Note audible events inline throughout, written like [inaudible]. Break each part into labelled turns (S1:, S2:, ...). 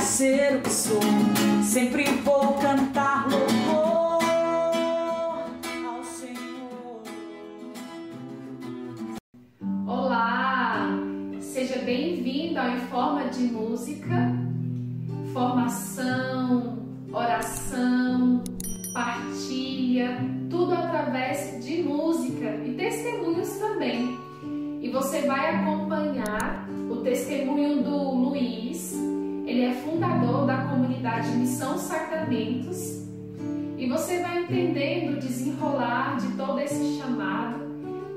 S1: ser o que sou. Sempre vou cantar louvor ao Senhor.
S2: Olá, seja bem-vindo ao Em Forma de Música, formação, Missão Sacramentos. E você vai entendendo o desenrolar de todo esse chamado.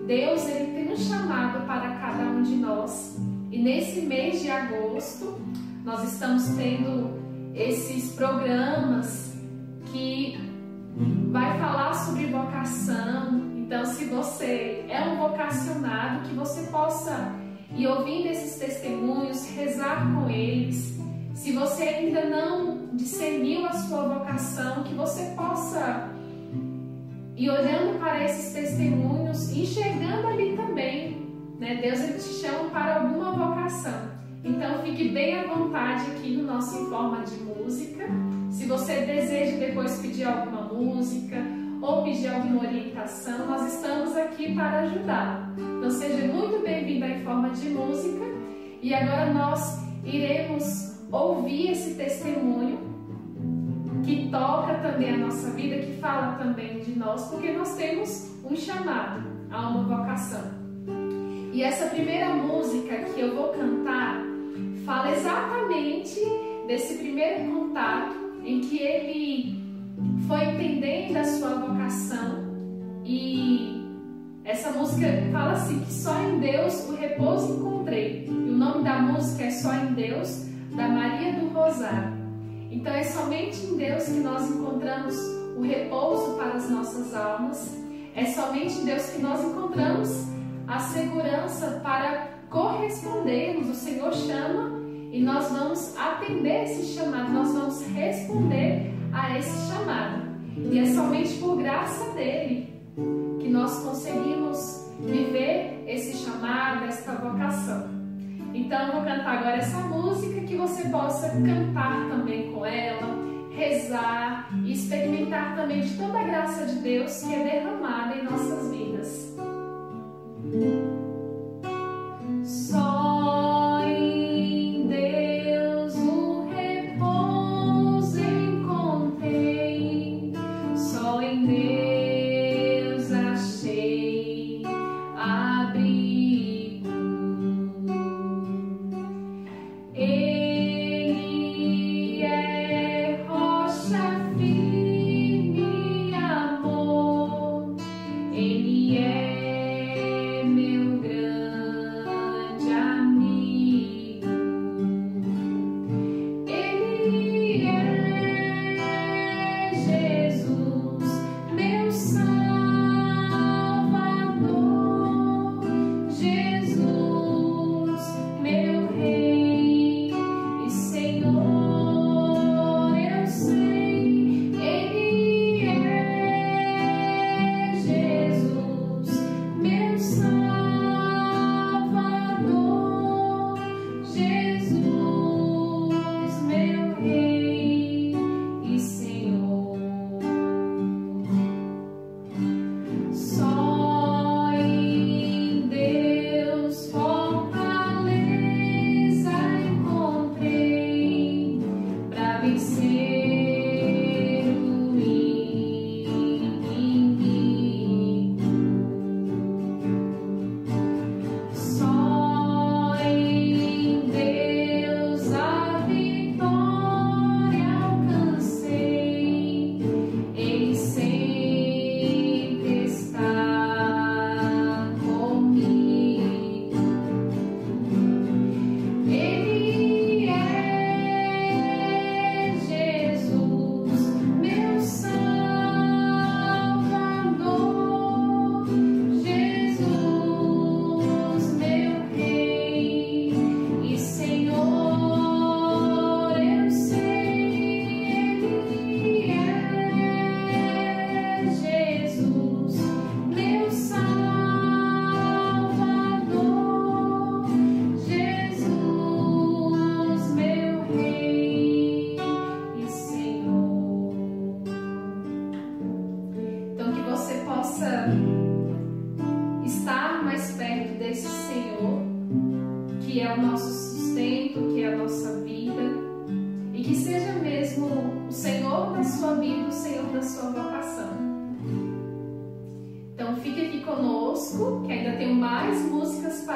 S2: Deus ele tem um chamado para cada um de nós. E nesse mês de agosto, nós estamos tendo esses programas que vai falar sobre vocação. Então, se você é um vocacionado, que você possa ir ouvindo esses testemunhos, rezar com eles. Se você ainda não discerniu a sua vocação, que você possa ir olhando para esses testemunhos, enxergando ali também. Né? Deus ele te chama para alguma vocação. Então fique bem à vontade aqui no nosso Informa de Música. Se você deseja depois pedir alguma música ou pedir alguma orientação, nós estamos aqui para ajudar. Então seja muito bem-vindo à Informa de Música. E agora nós iremos ouvir esse testemunho que toca também a nossa vida, que fala também de nós, porque nós temos um chamado a uma vocação. E essa primeira música que eu vou cantar fala exatamente desse primeiro contato em que ele foi entendendo a sua vocação e essa música fala assim que só em Deus o repouso encontrei. E o nome da música é Só em Deus, da Maria do Rosário. Então é somente em Deus que nós encontramos o repouso para as nossas almas. É somente em Deus que nós encontramos a segurança para correspondermos. O Senhor chama e nós vamos atender esse chamado, nós vamos responder a esse chamado. E é somente por graça dele que nós conseguimos viver esse chamado, esta vocação. Então eu vou cantar agora essa música que você possa cantar também com ela, rezar e experimentar também de toda a graça de Deus que é derramada em nossas vidas. yeah.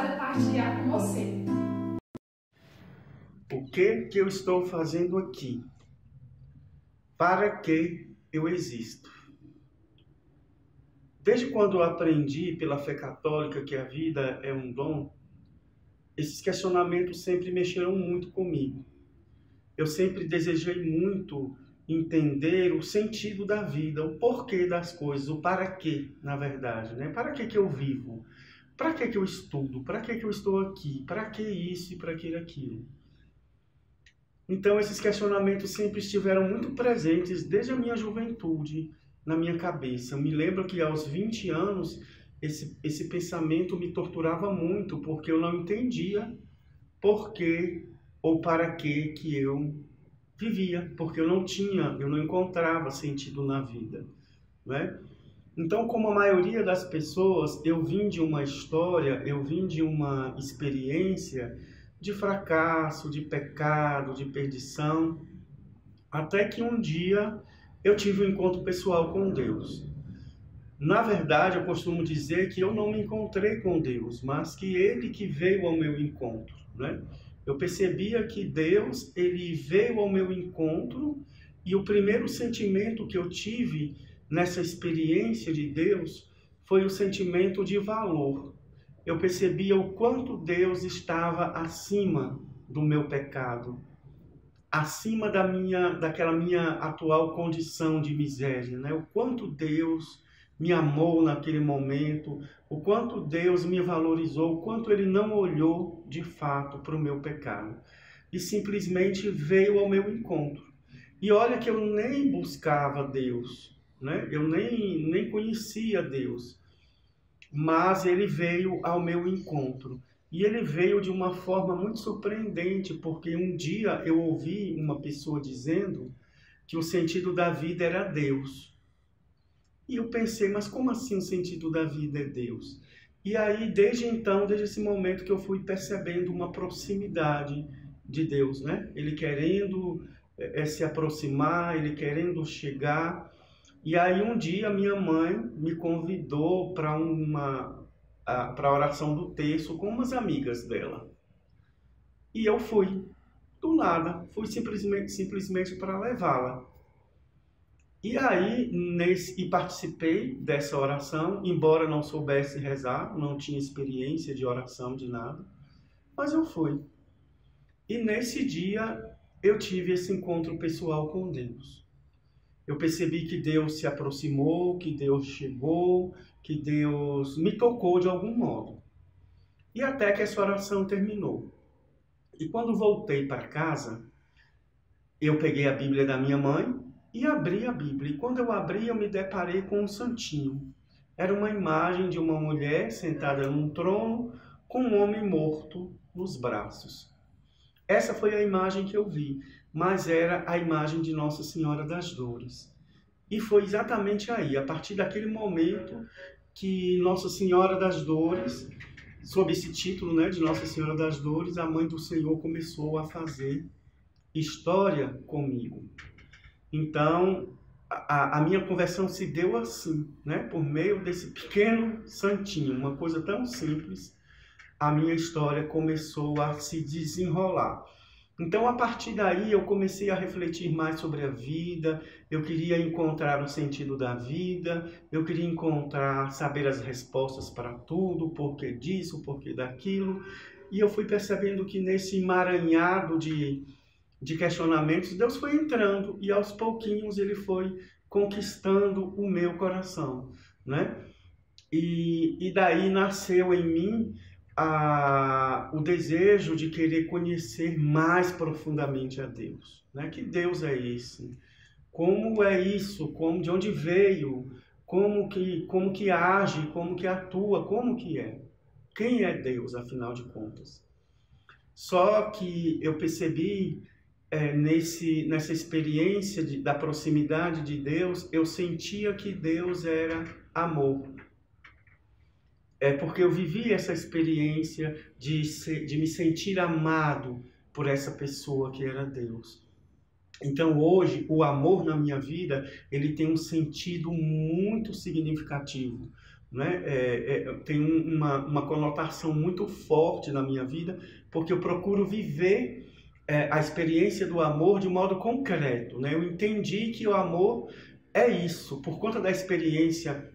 S2: Partilhar com você.
S3: O que que eu estou fazendo aqui? Para que eu existo? Desde quando eu aprendi pela fé católica que a vida é um dom, esses questionamentos sempre mexeram muito comigo. Eu sempre desejei muito entender o sentido da vida, o porquê das coisas, o para quê, na verdade, né? Para que que eu vivo? Para que que eu estudo? Para que que eu estou aqui? Para que isso e para que aquilo? Então esses questionamentos sempre estiveram muito presentes desde a minha juventude na minha cabeça. Eu me lembro que aos 20 anos esse, esse pensamento me torturava muito, porque eu não entendia por que ou para que que eu vivia, porque eu não tinha, eu não encontrava sentido na vida, né? Então, como a maioria das pessoas, eu vim de uma história, eu vim de uma experiência de fracasso, de pecado, de perdição, até que um dia eu tive um encontro pessoal com Deus. Na verdade, eu costumo dizer que eu não me encontrei com Deus, mas que Ele que veio ao meu encontro, né? Eu percebia que Deus, Ele veio ao meu encontro e o primeiro sentimento que eu tive nessa experiência de Deus foi o sentimento de valor. Eu percebia o quanto Deus estava acima do meu pecado, acima da minha, daquela minha atual condição de miséria, né? O quanto Deus me amou naquele momento, o quanto Deus me valorizou, o quanto Ele não olhou de fato para o meu pecado e simplesmente veio ao meu encontro. E olha que eu nem buscava Deus, né? Eu nem nem conhecia Deus, mas Ele veio ao meu encontro. E ele veio de uma forma muito surpreendente, porque um dia eu ouvi uma pessoa dizendo que o sentido da vida era Deus. E eu pensei, mas como assim o sentido da vida é Deus? E aí, desde então, desde esse momento que eu fui percebendo uma proximidade de Deus, né? Ele querendo é, se aproximar, ele querendo chegar. E aí, um dia, minha mãe me convidou para uma para a oração do terço com umas amigas dela. E eu fui, do nada, fui simplesmente, simplesmente para levá-la. E aí, nesse, e participei dessa oração, embora não soubesse rezar, não tinha experiência de oração, de nada, mas eu fui. E nesse dia, eu tive esse encontro pessoal com Deus. Eu percebi que Deus se aproximou, que Deus chegou, que Deus me tocou de algum modo. E até que essa oração terminou. E quando voltei para casa, eu peguei a Bíblia da minha mãe e abri a Bíblia. E quando eu abri, eu me deparei com um santinho. Era uma imagem de uma mulher sentada num trono com um homem morto nos braços. Essa foi a imagem que eu vi, mas era a imagem de Nossa Senhora das Dores. E foi exatamente aí, a partir daquele momento, que Nossa Senhora das Dores, sob esse título né, de Nossa Senhora das Dores, a Mãe do Senhor começou a fazer história comigo. Então, a, a, minha conversão se deu assim, né? por meio desse pequeno santinho, uma coisa tão simples, a minha história começou a se desenrolar. Então, a partir daí, eu comecei a refletir mais sobre a vida, eu queria encontrar o sentido da vida, eu queria encontrar, saber as respostas para tudo, o porquê disso, o porquê daquilo, e eu fui percebendo que nesse emaranhado de, de questionamentos, Deus foi entrando e aos pouquinhos ele foi conquistando o meu coração, né? E, e daí nasceu em mim a, o desejo de querer conhecer mais profundamente a Deus. Né? Que Deus é esse? Como é isso? Como, de onde veio? Como que, como que age? Como que atua? Como que é? Quem é Deus, afinal de contas? Só que eu percebi é, nesse, nessa experiência de, da proximidade de Deus, eu sentia que Deus era amor. É porque eu vivi essa experiência de, ser, de me sentir amado por essa pessoa que era Deus. Então hoje o amor na minha vida ele tem um sentido muito significativo, né? É, é, tem uma, uma conotação muito forte na minha vida porque eu procuro viver é, a experiência do amor de modo concreto, né? Eu entendi que o amor é isso por conta da experiência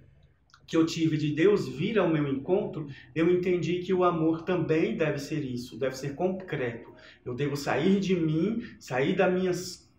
S3: que eu tive de Deus vir ao meu encontro, eu entendi que o amor também deve ser isso, deve ser concreto. Eu devo sair de mim, sair da minha,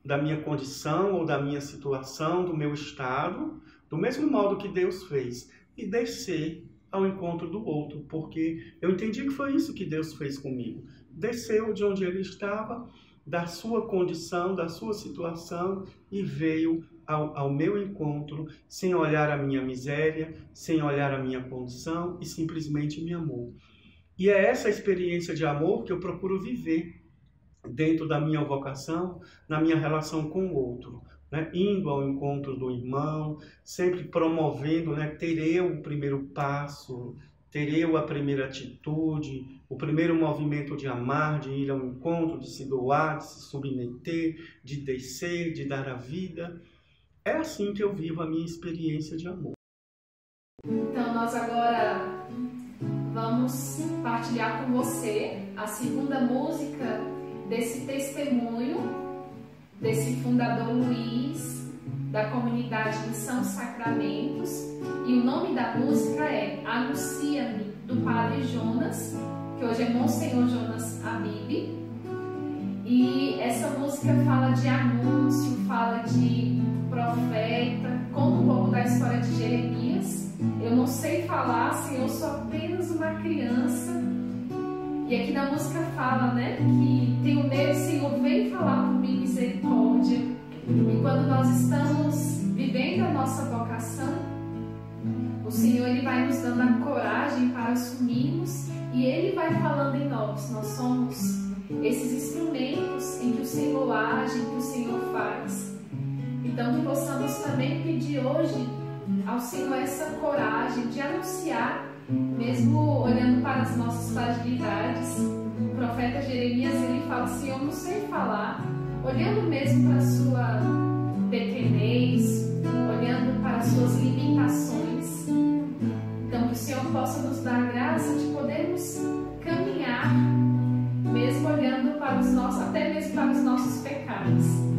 S3: da minha condição ou da minha situação, do meu estado, do mesmo modo que Deus fez, e descer ao encontro do outro, porque eu entendi que foi isso que Deus fez comigo. Desceu de onde ele estava, da sua condição, da sua situação, e veio ao, ao meu encontro sem olhar a minha miséria, sem olhar a minha condição e simplesmente me amou. E é essa experiência de amor que eu procuro viver dentro da minha vocação, na minha relação com o outro. Né? indo ao encontro do irmão, sempre promovendo, né? ter eu o primeiro passo, ter eu a primeira atitude, o primeiro movimento de amar, de ir ao encontro, de se doar, de se submeter, de descer, de dar a vida. É assim que eu vivo a minha experiência de amor.
S2: Então, nós agora vamos partilhar com você a segunda música desse testemunho desse fundador Luiz da comunidade Missão Sacramentos. E o nome da música é Anuncia-me, do Padre Jonas, que hoje é Monsenhor Jonas Abib. E essa música fala de anúncio, fala de profeta, conta um pouco da história de Jeremias. Eu não sei falar, Senhor, eu sou apenas uma criança. E aqui na música fala, né, que tenho medo, Senhor, vem falar comigo misericórdia. E quando nós estamos vivendo a nossa vocação, o Senhor ele vai nos dando a coragem para assumirmos e ele vai falando em nós. Nós somos esses instrumentos em que o Senhor age, em que o Senhor faz. Então, que possamos também pedir hoje ao Senhor essa coragem de anunciar, mesmo olhando para as nossas fragilidades. O profeta Jeremias ele fala assim: Eu não sei falar, olhando mesmo para a sua pequenez, olhando para as suas limitações. Então, que o Senhor possa nos dar a graça de podermos caminhar, mesmo olhando para os nossos, até mesmo para os nossos pecados.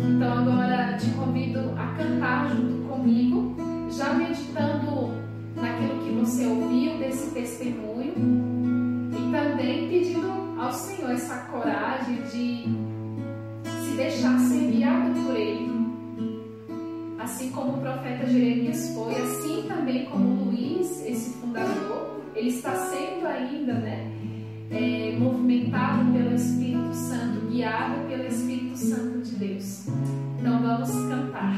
S2: Então agora te convido a cantar junto comigo, já meditando naquilo que você ouviu desse testemunho e também pedindo ao Senhor essa coragem de se deixar ser guiado por Ele. Assim como o profeta Jeremias foi, assim também como Luiz, esse fundador, ele está sendo ainda, né? É, movimentado pelo Espírito Santo, guiado pelo Espírito Santo de Deus. Então vamos cantar.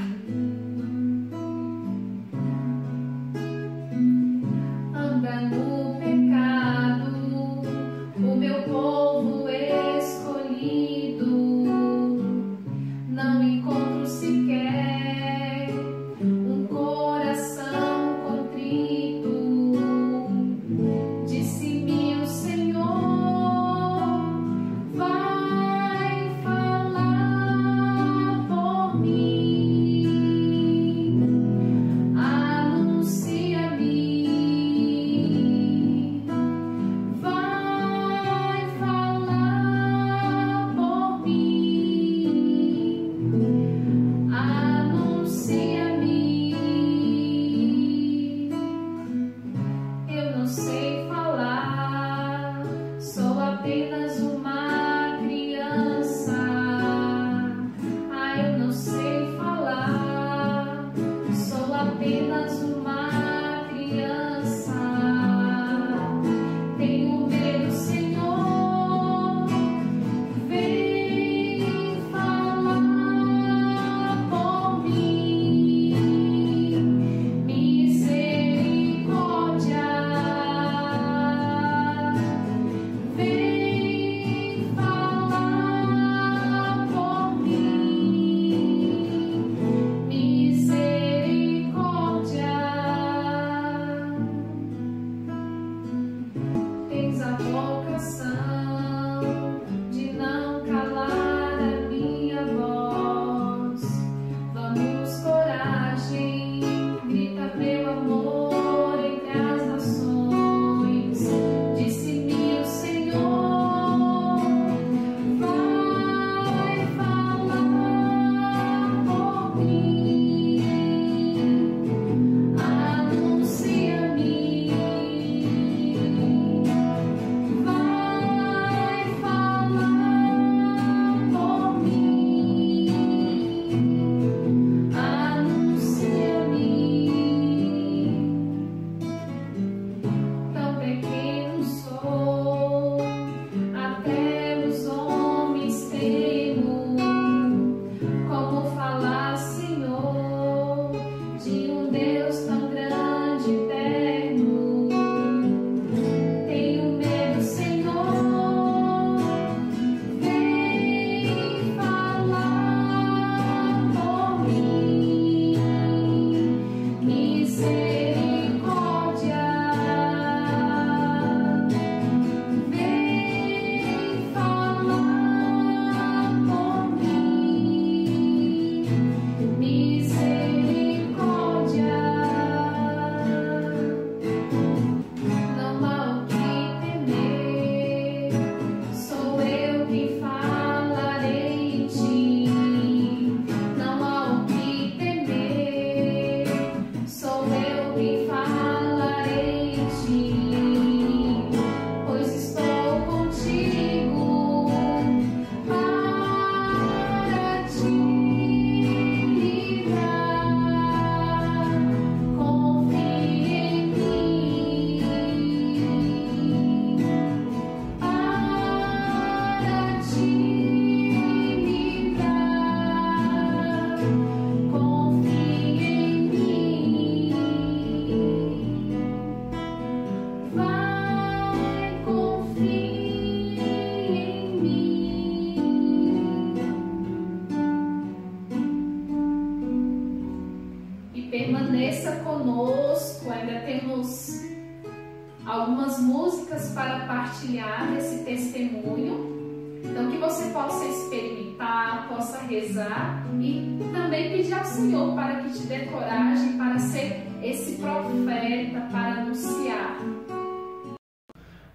S2: Para partilhar desse testemunho. Então, que você possa experimentar, possa rezar e também pedir ao Senhor para que te dê coragem para ser esse profeta, para anunciar.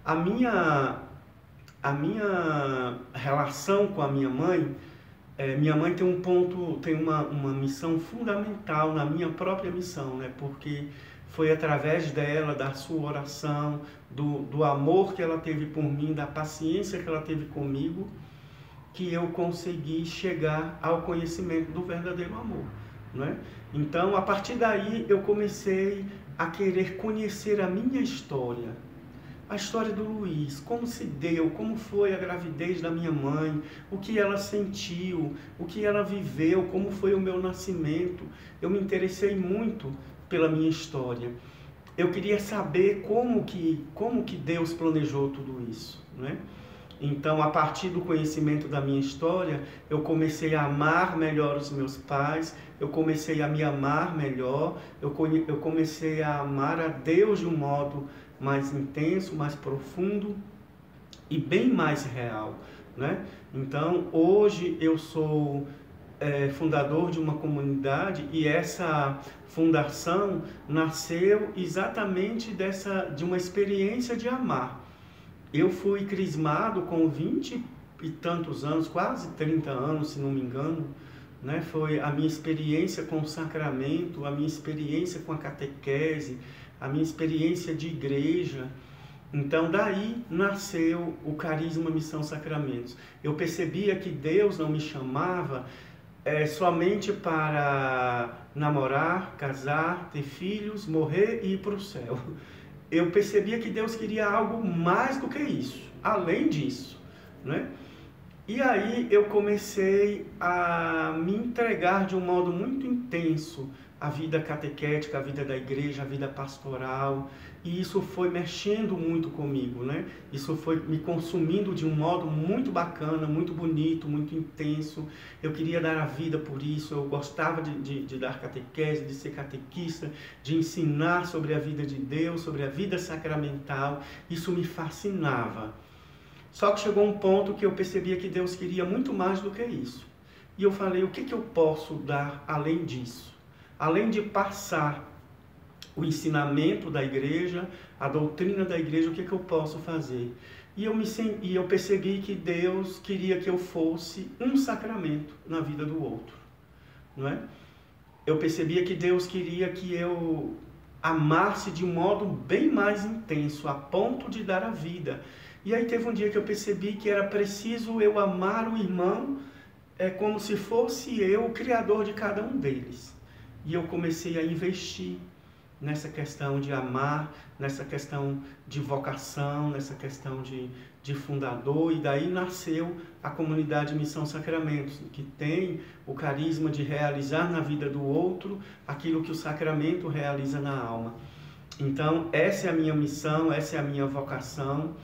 S3: A minha, a minha relação com a minha mãe, é, minha mãe tem um ponto, tem uma, uma missão fundamental na minha própria missão, né? Porque foi através dela, da sua oração, do, do amor que ela teve por mim, da paciência que ela teve comigo, que eu consegui chegar ao conhecimento do verdadeiro amor. Né? Então, a partir daí, eu comecei a querer conhecer a minha história, a história do Luiz, como se deu, como foi a gravidez da minha mãe, o que ela sentiu, o que ela viveu, como foi o meu nascimento. Eu me interessei muito pela minha história. Eu queria saber como que, como que Deus planejou tudo isso, né? Então, a partir do conhecimento da minha história, eu comecei a amar melhor os meus pais, eu comecei a me amar melhor, eu, eu comecei a amar a Deus de um modo mais intenso, mais profundo e bem mais real. Né? Então, hoje eu sou é, fundador de uma comunidade e essa fundação nasceu exatamente dessa de uma experiência de amar. Eu fui crismado com 20 e tantos anos, quase 30 anos, se não me engano, né? Foi a minha experiência com o sacramento, a minha experiência com a catequese, a minha experiência de igreja. Então, daí nasceu o carisma Missão Sacramentos. Eu percebia que Deus não me chamava é, somente para namorar, casar, ter filhos, morrer e ir para o céu. [laughs] Eu percebia que Deus queria algo mais do que isso, além disso, né? E aí eu comecei a me entregar de um modo muito intenso à vida catequética, à vida da igreja, à vida pastoral, e isso foi mexendo muito comigo, né? Isso foi me consumindo de um modo muito bacana, muito bonito, muito intenso. Eu queria dar a vida por isso, eu gostava de, de, de dar catequese, de ser catequista, de ensinar sobre a vida de Deus, sobre a vida sacramental. Isso me fascinava. Só que chegou um ponto que eu percebia que Deus queria muito mais do que isso. E eu falei: o que, que eu posso dar além disso? Além de passar o ensinamento da igreja, a doutrina da igreja, o que, que eu posso fazer? E eu, me, e eu percebi que Deus queria que eu fosse um sacramento na vida do outro. Não é? Eu percebia que Deus queria que eu amasse de um modo bem mais intenso, a ponto de dar a vida. E aí teve um dia que eu percebi que era preciso eu amar o irmão é como se fosse eu o criador de cada um deles. E eu comecei a investir nessa questão de amar, nessa questão de vocação, nessa questão de, de fundador, e daí nasceu a comunidade Missão Sacramentos, que tem o carisma de realizar na vida do outro aquilo que o sacramento realiza na alma. Então, essa é a minha missão, essa é a minha vocação,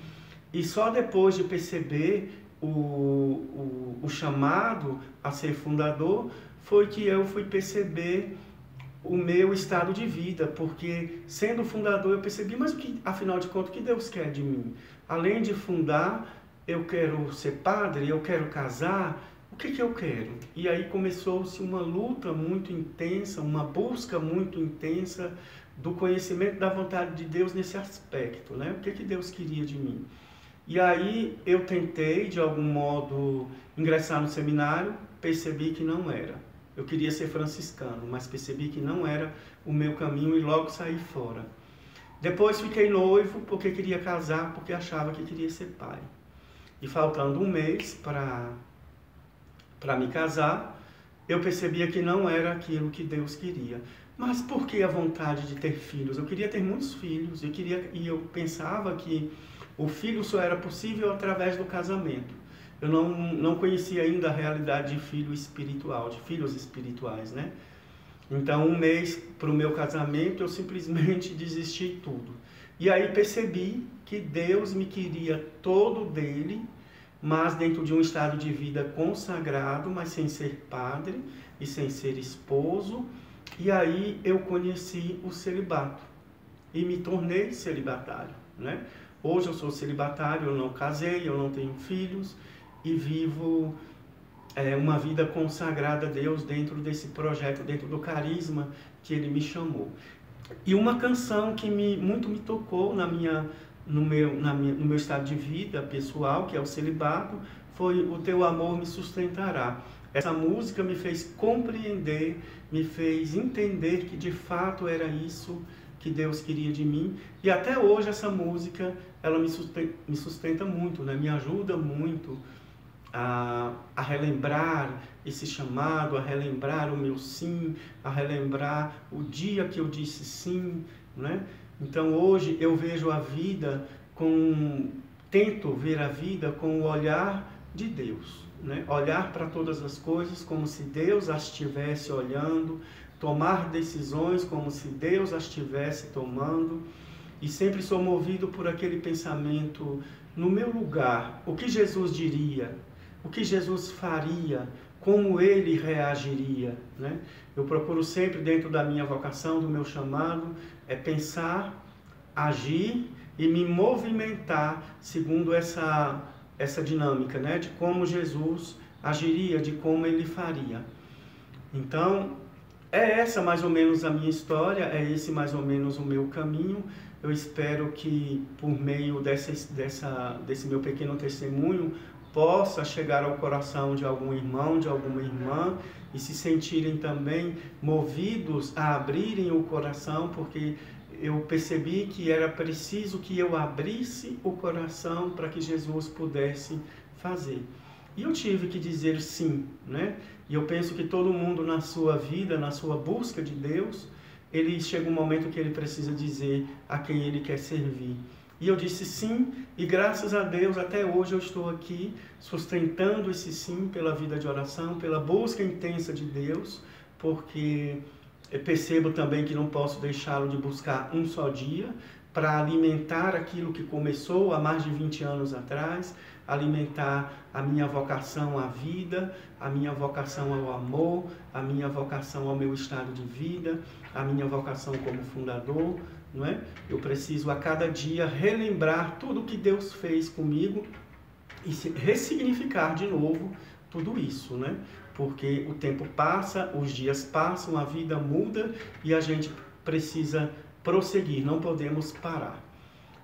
S3: e só depois de perceber o, o, o chamado a ser fundador, foi que eu fui perceber o meu estado de vida, porque sendo fundador eu percebi, mas o que, afinal de contas, o que Deus quer de mim? Além de fundar, eu quero ser padre, eu quero casar, o que, que eu quero? E aí começou-se uma luta muito intensa, uma busca muito intensa do conhecimento da vontade de Deus nesse aspecto, né? O que, que Deus queria de mim? E aí eu tentei, de algum modo, ingressar no seminário, percebi que não era. Eu queria ser franciscano, mas percebi que não era o meu caminho e logo saí fora. Depois fiquei noivo porque queria casar, porque achava que queria ser pai. E faltando um mês para me casar, eu percebia que não era aquilo que Deus queria. Mas por que a vontade de ter filhos? Eu queria ter muitos filhos, eu queria e eu pensava que o filho só era possível através do casamento eu não, não conhecia ainda a realidade de filho espiritual, de filhos espirituais, né? Então, um mês para o meu casamento, eu simplesmente [laughs] desisti de tudo. E aí percebi que Deus me queria todo dele, mas dentro de um estado de vida consagrado, mas sem ser padre e sem ser esposo. E aí eu conheci o celibato. e me tornei celibatário, né? Hoje eu sou celibatário, eu não casei, eu não tenho filhos e vivo é, uma vida consagrada a Deus dentro desse projeto, dentro do carisma que Ele me chamou. E uma canção que me, muito me tocou na minha, no, meu, na minha, no meu estado de vida pessoal, que é o celibato, foi O Teu Amor Me Sustentará. Essa música me fez compreender, me fez entender que de fato era isso que Deus queria de mim. E até hoje essa música, ela me sustenta, me sustenta muito, né? me ajuda muito a, a relembrar esse chamado, a relembrar o meu sim, a relembrar o dia que eu disse sim. Né? Então hoje eu vejo a vida com. tento ver a vida com o olhar de Deus. Né? Olhar para todas as coisas como se Deus as estivesse olhando, tomar decisões como se Deus as estivesse tomando, e sempre sou movido por aquele pensamento: no meu lugar, o que Jesus diria? O que Jesus faria? Como ele reagiria? Né? Eu procuro sempre, dentro da minha vocação, do meu chamado, é pensar, agir e me movimentar segundo essa, essa dinâmica, né? de como Jesus agiria, de como ele faria. Então, é essa mais ou menos a minha história, é esse mais ou menos o meu caminho. Eu espero que por meio dessa, dessa, desse meu pequeno testemunho possa chegar ao coração de algum irmão, de alguma irmã e se sentirem também movidos a abrirem o coração, porque eu percebi que era preciso que eu abrisse o coração para que Jesus pudesse fazer. E eu tive que dizer sim, né? E eu penso que todo mundo na sua vida, na sua busca de Deus, ele chega um momento que ele precisa dizer a quem ele quer servir. E eu disse sim, e graças a Deus até hoje eu estou aqui sustentando esse sim pela vida de oração, pela busca intensa de Deus, porque percebo também que não posso deixá-lo de buscar um só dia para alimentar aquilo que começou há mais de 20 anos atrás, alimentar a minha vocação à vida, a minha vocação ao amor, a minha vocação ao meu estado de vida, a minha vocação como fundador, não é? Eu preciso a cada dia relembrar tudo que Deus fez comigo e ressignificar de novo tudo isso, né? Porque o tempo passa, os dias passam, a vida muda e a gente precisa prosseguir, não podemos parar.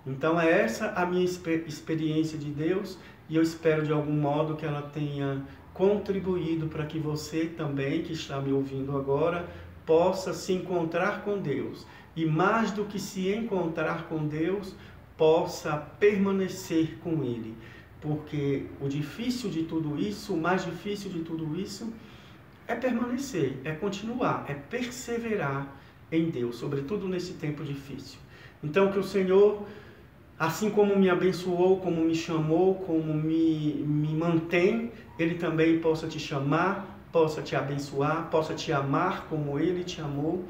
S3: Então é essa a minha experiência de Deus e eu espero de algum modo que ela tenha contribuído para que você também, que está me ouvindo agora, possa se encontrar com Deus e mais do que se encontrar com Deus, possa permanecer com Ele. Porque o difícil de tudo isso, o mais difícil de tudo isso, é permanecer, é continuar, é perseverar em Deus, sobretudo nesse tempo difícil. Então, que o Senhor Assim como me abençoou, como me chamou, como me, me mantém, Ele também possa te chamar, possa te abençoar, possa te amar como Ele te amou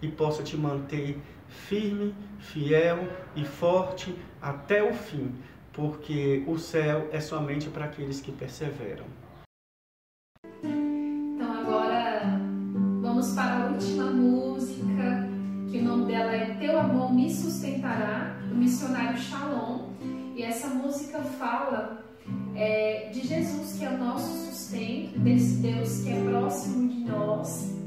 S3: e possa te manter firme, fiel e forte até o fim, porque o céu é somente para aqueles que perseveram.
S2: Então agora vamos para a última música, que o nome dela é Teu Amor Me Sustentará do missionário Shalom. E essa música fala é, de Jesus, que é o nosso sustento, desse Deus que é próximo de nós.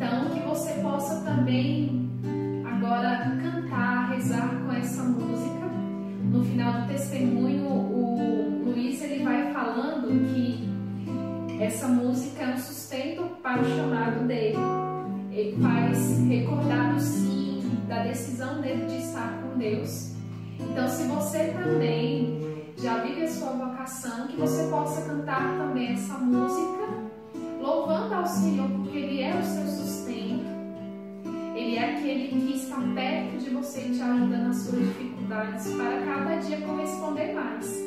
S2: Então, que você possa também agora cantar, rezar com essa música. No final do testemunho, o Luiz ele vai falando que essa música é um sustento para o chamado dele. Ele faz recordar do sim, da decisão dele de estar com Deus. Então, se você também já vive a sua vocação, que você possa cantar também essa música, louvando ao Senhor, porque Ele é o seu sustento. Ele é aquele que está perto de você e te ajuda nas suas dificuldades para cada dia corresponder mais.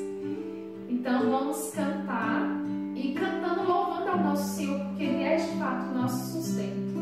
S2: Então vamos cantar e cantando louvando ao nosso Senhor, porque Ele é de fato nosso sustento.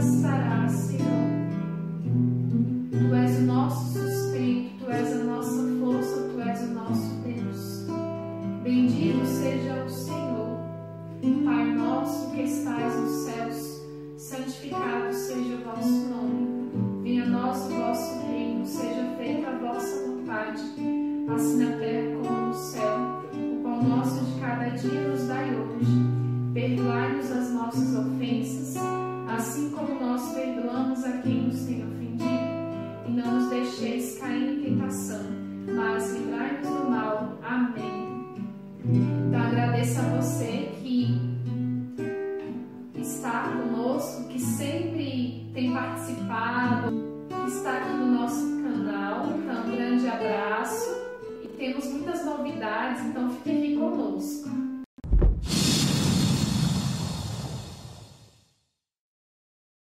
S2: Me